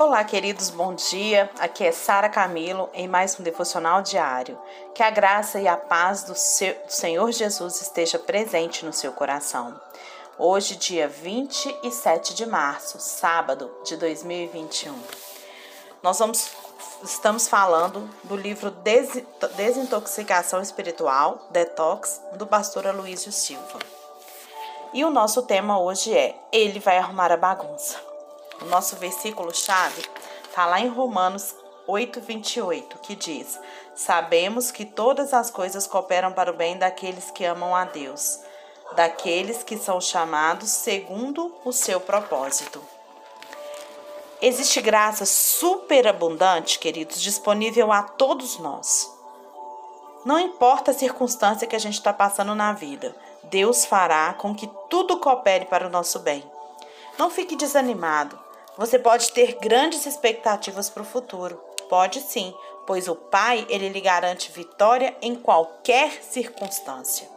Olá, queridos, bom dia. Aqui é Sara Camilo em mais um devocional diário. Que a graça e a paz do, seu, do Senhor Jesus esteja presente no seu coração. Hoje, dia 27 de março, sábado de 2021. Nós vamos estamos falando do livro Des, Desintoxicação Espiritual, Detox, do pastor Aloysio Silva. E o nosso tema hoje é Ele vai arrumar a bagunça. O nosso versículo-chave está lá em Romanos 8, 28, que diz: Sabemos que todas as coisas cooperam para o bem daqueles que amam a Deus, daqueles que são chamados segundo o seu propósito. Existe graça superabundante, queridos, disponível a todos nós. Não importa a circunstância que a gente está passando na vida, Deus fará com que tudo coopere para o nosso bem. Não fique desanimado. Você pode ter grandes expectativas para o futuro. Pode sim, pois o Pai, ele lhe garante vitória em qualquer circunstância.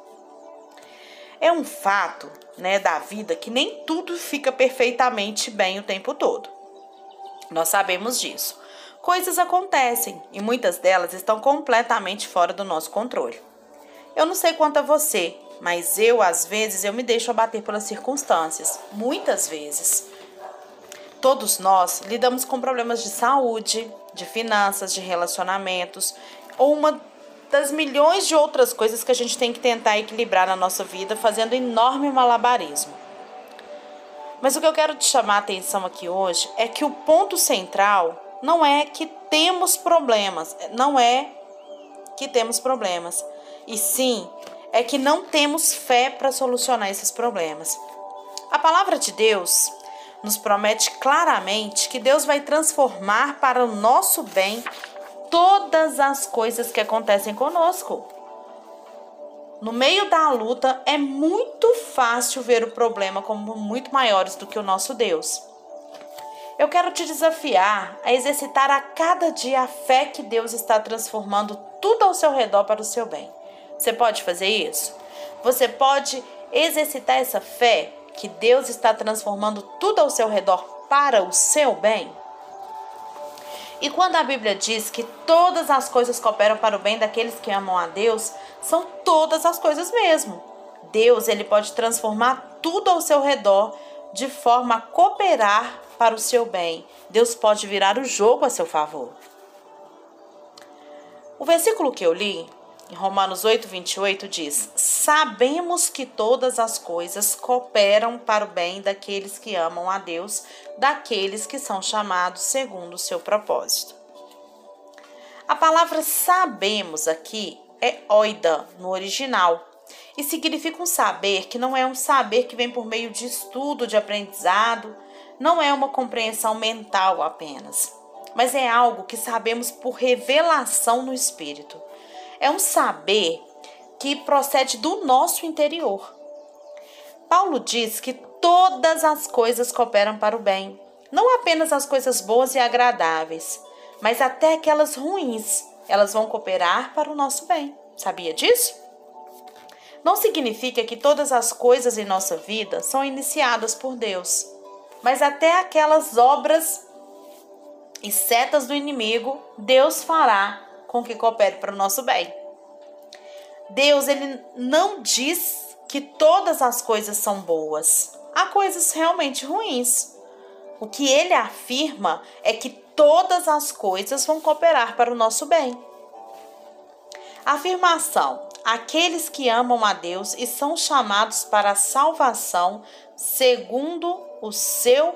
É um fato, né, da vida que nem tudo fica perfeitamente bem o tempo todo. Nós sabemos disso. Coisas acontecem e muitas delas estão completamente fora do nosso controle. Eu não sei quanto a você, mas eu às vezes eu me deixo abater pelas circunstâncias, muitas vezes. Todos nós lidamos com problemas de saúde, de finanças, de relacionamentos ou uma das milhões de outras coisas que a gente tem que tentar equilibrar na nossa vida fazendo enorme malabarismo. Mas o que eu quero te chamar a atenção aqui hoje é que o ponto central não é que temos problemas, não é que temos problemas, e sim é que não temos fé para solucionar esses problemas. A palavra de Deus nos promete claramente que Deus vai transformar para o nosso bem todas as coisas que acontecem conosco. No meio da luta é muito fácil ver o problema como muito maiores do que o nosso Deus. Eu quero te desafiar a exercitar a cada dia a fé que Deus está transformando tudo ao seu redor para o seu bem. Você pode fazer isso? Você pode exercitar essa fé que Deus está transformando tudo ao seu redor para o seu bem? E quando a Bíblia diz que todas as coisas cooperam para o bem daqueles que amam a Deus, são todas as coisas mesmo. Deus, ele pode transformar tudo ao seu redor de forma a cooperar para o seu bem. Deus pode virar o jogo a seu favor. O versículo que eu li em Romanos 8, 28 diz: Sabemos que todas as coisas cooperam para o bem daqueles que amam a Deus, daqueles que são chamados segundo o seu propósito. A palavra sabemos aqui é oida no original e significa um saber que não é um saber que vem por meio de estudo, de aprendizado, não é uma compreensão mental apenas, mas é algo que sabemos por revelação no espírito é um saber que procede do nosso interior. Paulo diz que todas as coisas cooperam para o bem, não apenas as coisas boas e agradáveis, mas até aquelas ruins, elas vão cooperar para o nosso bem. Sabia disso? Não significa que todas as coisas em nossa vida são iniciadas por Deus, mas até aquelas obras e setas do inimigo, Deus fará com que coopere para o nosso bem. Deus, ele não diz que todas as coisas são boas. Há coisas realmente ruins. O que ele afirma é que todas as coisas vão cooperar para o nosso bem. Afirmação: aqueles que amam a Deus e são chamados para a salvação segundo o seu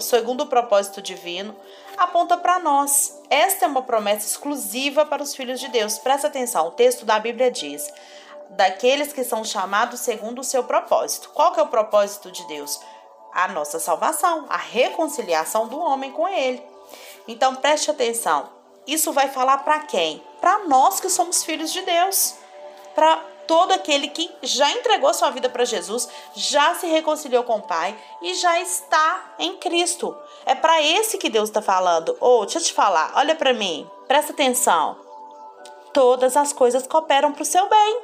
segundo o propósito divino, aponta para nós. Esta é uma promessa exclusiva para os filhos de Deus. Presta atenção, o texto da Bíblia diz: daqueles que são chamados segundo o seu propósito. Qual que é o propósito de Deus? A nossa salvação, a reconciliação do homem com ele. Então preste atenção. Isso vai falar para quem? Para nós que somos filhos de Deus. Para todo aquele que já entregou sua vida para Jesus, já se reconciliou com o Pai e já está em Cristo. É para esse que Deus está falando. Ou, oh, deixa eu te falar, olha para mim, presta atenção. Todas as coisas cooperam para o seu bem.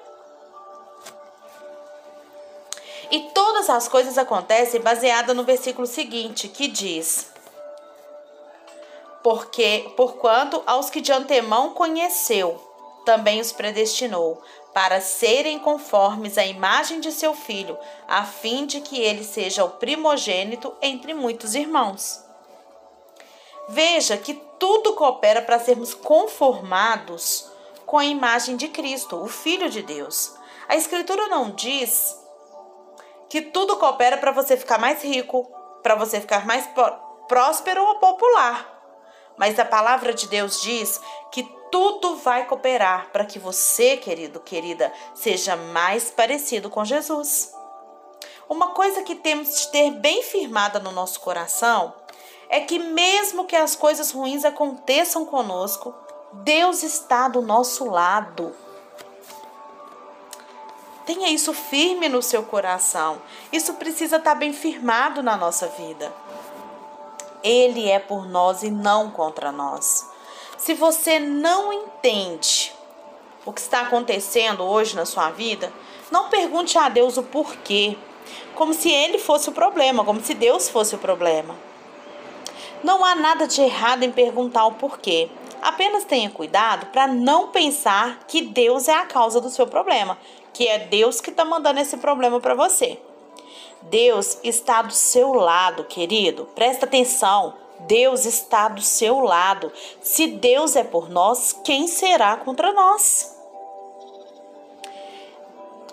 E todas as coisas acontecem baseada no versículo seguinte, que diz: porque porquanto aos que de antemão conheceu, também os predestinou para serem conformes à imagem de seu filho, a fim de que ele seja o primogênito entre muitos irmãos. Veja que tudo coopera para sermos conformados com a imagem de Cristo, o Filho de Deus. A Escritura não diz que tudo coopera para você ficar mais rico, para você ficar mais próspero ou popular. Mas a palavra de Deus diz que tudo vai cooperar para que você, querido, querida, seja mais parecido com Jesus. Uma coisa que temos de ter bem firmada no nosso coração é que, mesmo que as coisas ruins aconteçam conosco, Deus está do nosso lado. Tenha isso firme no seu coração. Isso precisa estar bem firmado na nossa vida. Ele é por nós e não contra nós. Se você não entende o que está acontecendo hoje na sua vida, não pergunte a Deus o porquê, como se ele fosse o problema, como se Deus fosse o problema. Não há nada de errado em perguntar o porquê. Apenas tenha cuidado para não pensar que Deus é a causa do seu problema, que é Deus que está mandando esse problema para você. Deus está do seu lado, querido. Presta atenção. Deus está do seu lado. Se Deus é por nós, quem será contra nós?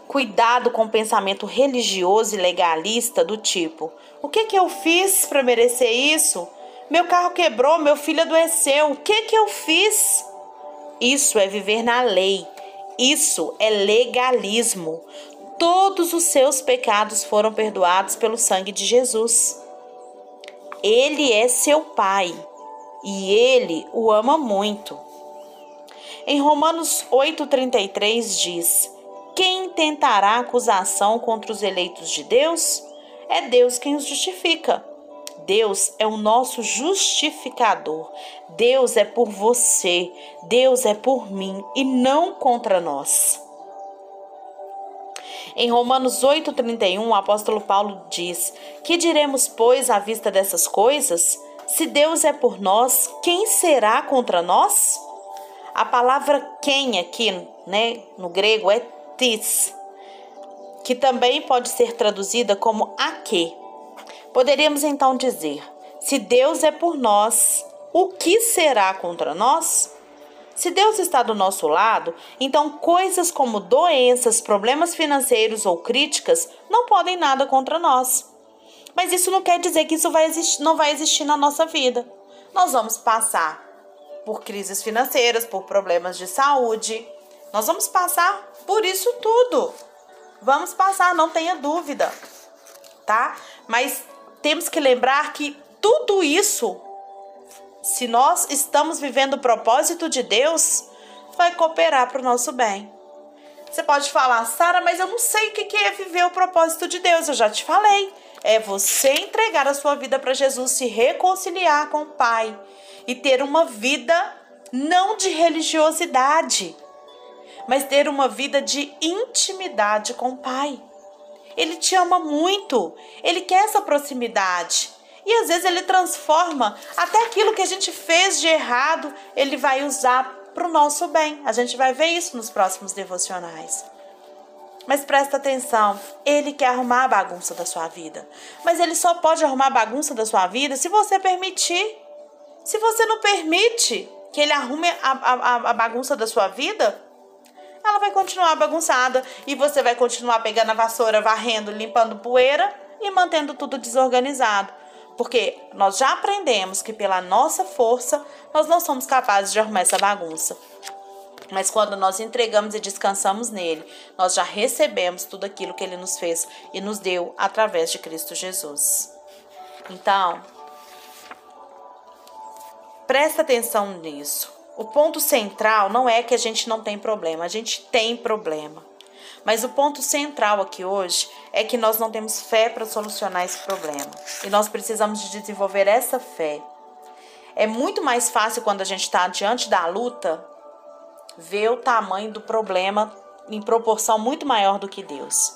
Cuidado com o pensamento religioso e legalista do tipo: o que que eu fiz para merecer isso? Meu carro quebrou, meu filho adoeceu. O que que eu fiz? Isso é viver na lei. Isso é legalismo. Todos os seus pecados foram perdoados pelo sangue de Jesus. Ele é seu pai e ele o ama muito. Em Romanos 8,33 diz: Quem tentará acusação contra os eleitos de Deus? É Deus quem os justifica. Deus é o nosso justificador. Deus é por você, Deus é por mim e não contra nós. Em Romanos 8,31, o apóstolo Paulo diz: Que diremos, pois, à vista dessas coisas? Se Deus é por nós, quem será contra nós? A palavra quem aqui, né, no grego é tis, que também pode ser traduzida como a que. Poderíamos então dizer: se Deus é por nós, o que será contra nós? Se Deus está do nosso lado, então coisas como doenças, problemas financeiros ou críticas não podem nada contra nós. Mas isso não quer dizer que isso vai existir, não vai existir na nossa vida. Nós vamos passar por crises financeiras, por problemas de saúde. Nós vamos passar por isso tudo. Vamos passar, não tenha dúvida, tá? Mas temos que lembrar que tudo isso se nós estamos vivendo o propósito de Deus, vai cooperar para o nosso bem. Você pode falar, Sara, mas eu não sei o que é viver o propósito de Deus. Eu já te falei. É você entregar a sua vida para Jesus, se reconciliar com o Pai e ter uma vida não de religiosidade, mas ter uma vida de intimidade com o Pai. Ele te ama muito, ele quer essa proximidade. E às vezes ele transforma até aquilo que a gente fez de errado, ele vai usar para o nosso bem. A gente vai ver isso nos próximos devocionais. Mas presta atenção, ele quer arrumar a bagunça da sua vida. Mas ele só pode arrumar a bagunça da sua vida se você permitir. Se você não permite que ele arrume a, a, a bagunça da sua vida, ela vai continuar bagunçada e você vai continuar pegando a vassoura, varrendo, limpando poeira e mantendo tudo desorganizado. Porque nós já aprendemos que pela nossa força nós não somos capazes de arrumar essa bagunça. Mas quando nós entregamos e descansamos nele, nós já recebemos tudo aquilo que ele nos fez e nos deu através de Cristo Jesus. Então, presta atenção nisso. O ponto central não é que a gente não tem problema, a gente tem problema. Mas o ponto central aqui hoje é que nós não temos fé para solucionar esse problema. E nós precisamos de desenvolver essa fé. É muito mais fácil quando a gente está diante da luta ver o tamanho do problema em proporção muito maior do que Deus.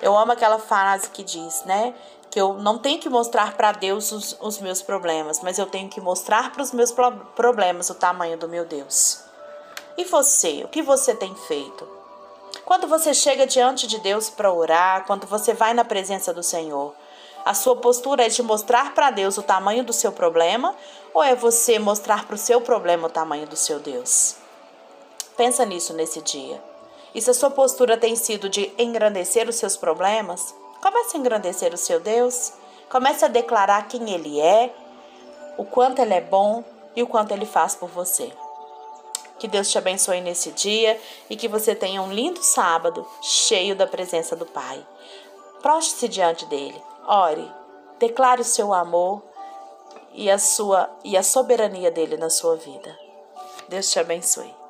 Eu amo aquela frase que diz, né? que eu não tenho que mostrar para Deus os, os, meus problemas, mas eu tenho que mostrar para os meus pro problemas o tamanho do meu Deus. E você, o que você tem feito? Quando você chega diante de Deus para orar, quando você vai na presença do Senhor, a sua postura é de mostrar para Deus o tamanho do seu problema ou é você mostrar para o seu problema o tamanho do seu Deus? Pensa nisso nesse dia. E se a sua postura tem sido de engrandecer os seus problemas, Comece a engrandecer o seu Deus. Comece a declarar quem Ele é, o quanto Ele é bom e o quanto Ele faz por você. Que Deus te abençoe nesse dia e que você tenha um lindo sábado cheio da presença do Pai. Proste-se diante dele, ore, declare o seu amor e a sua e a soberania dele na sua vida. Deus te abençoe.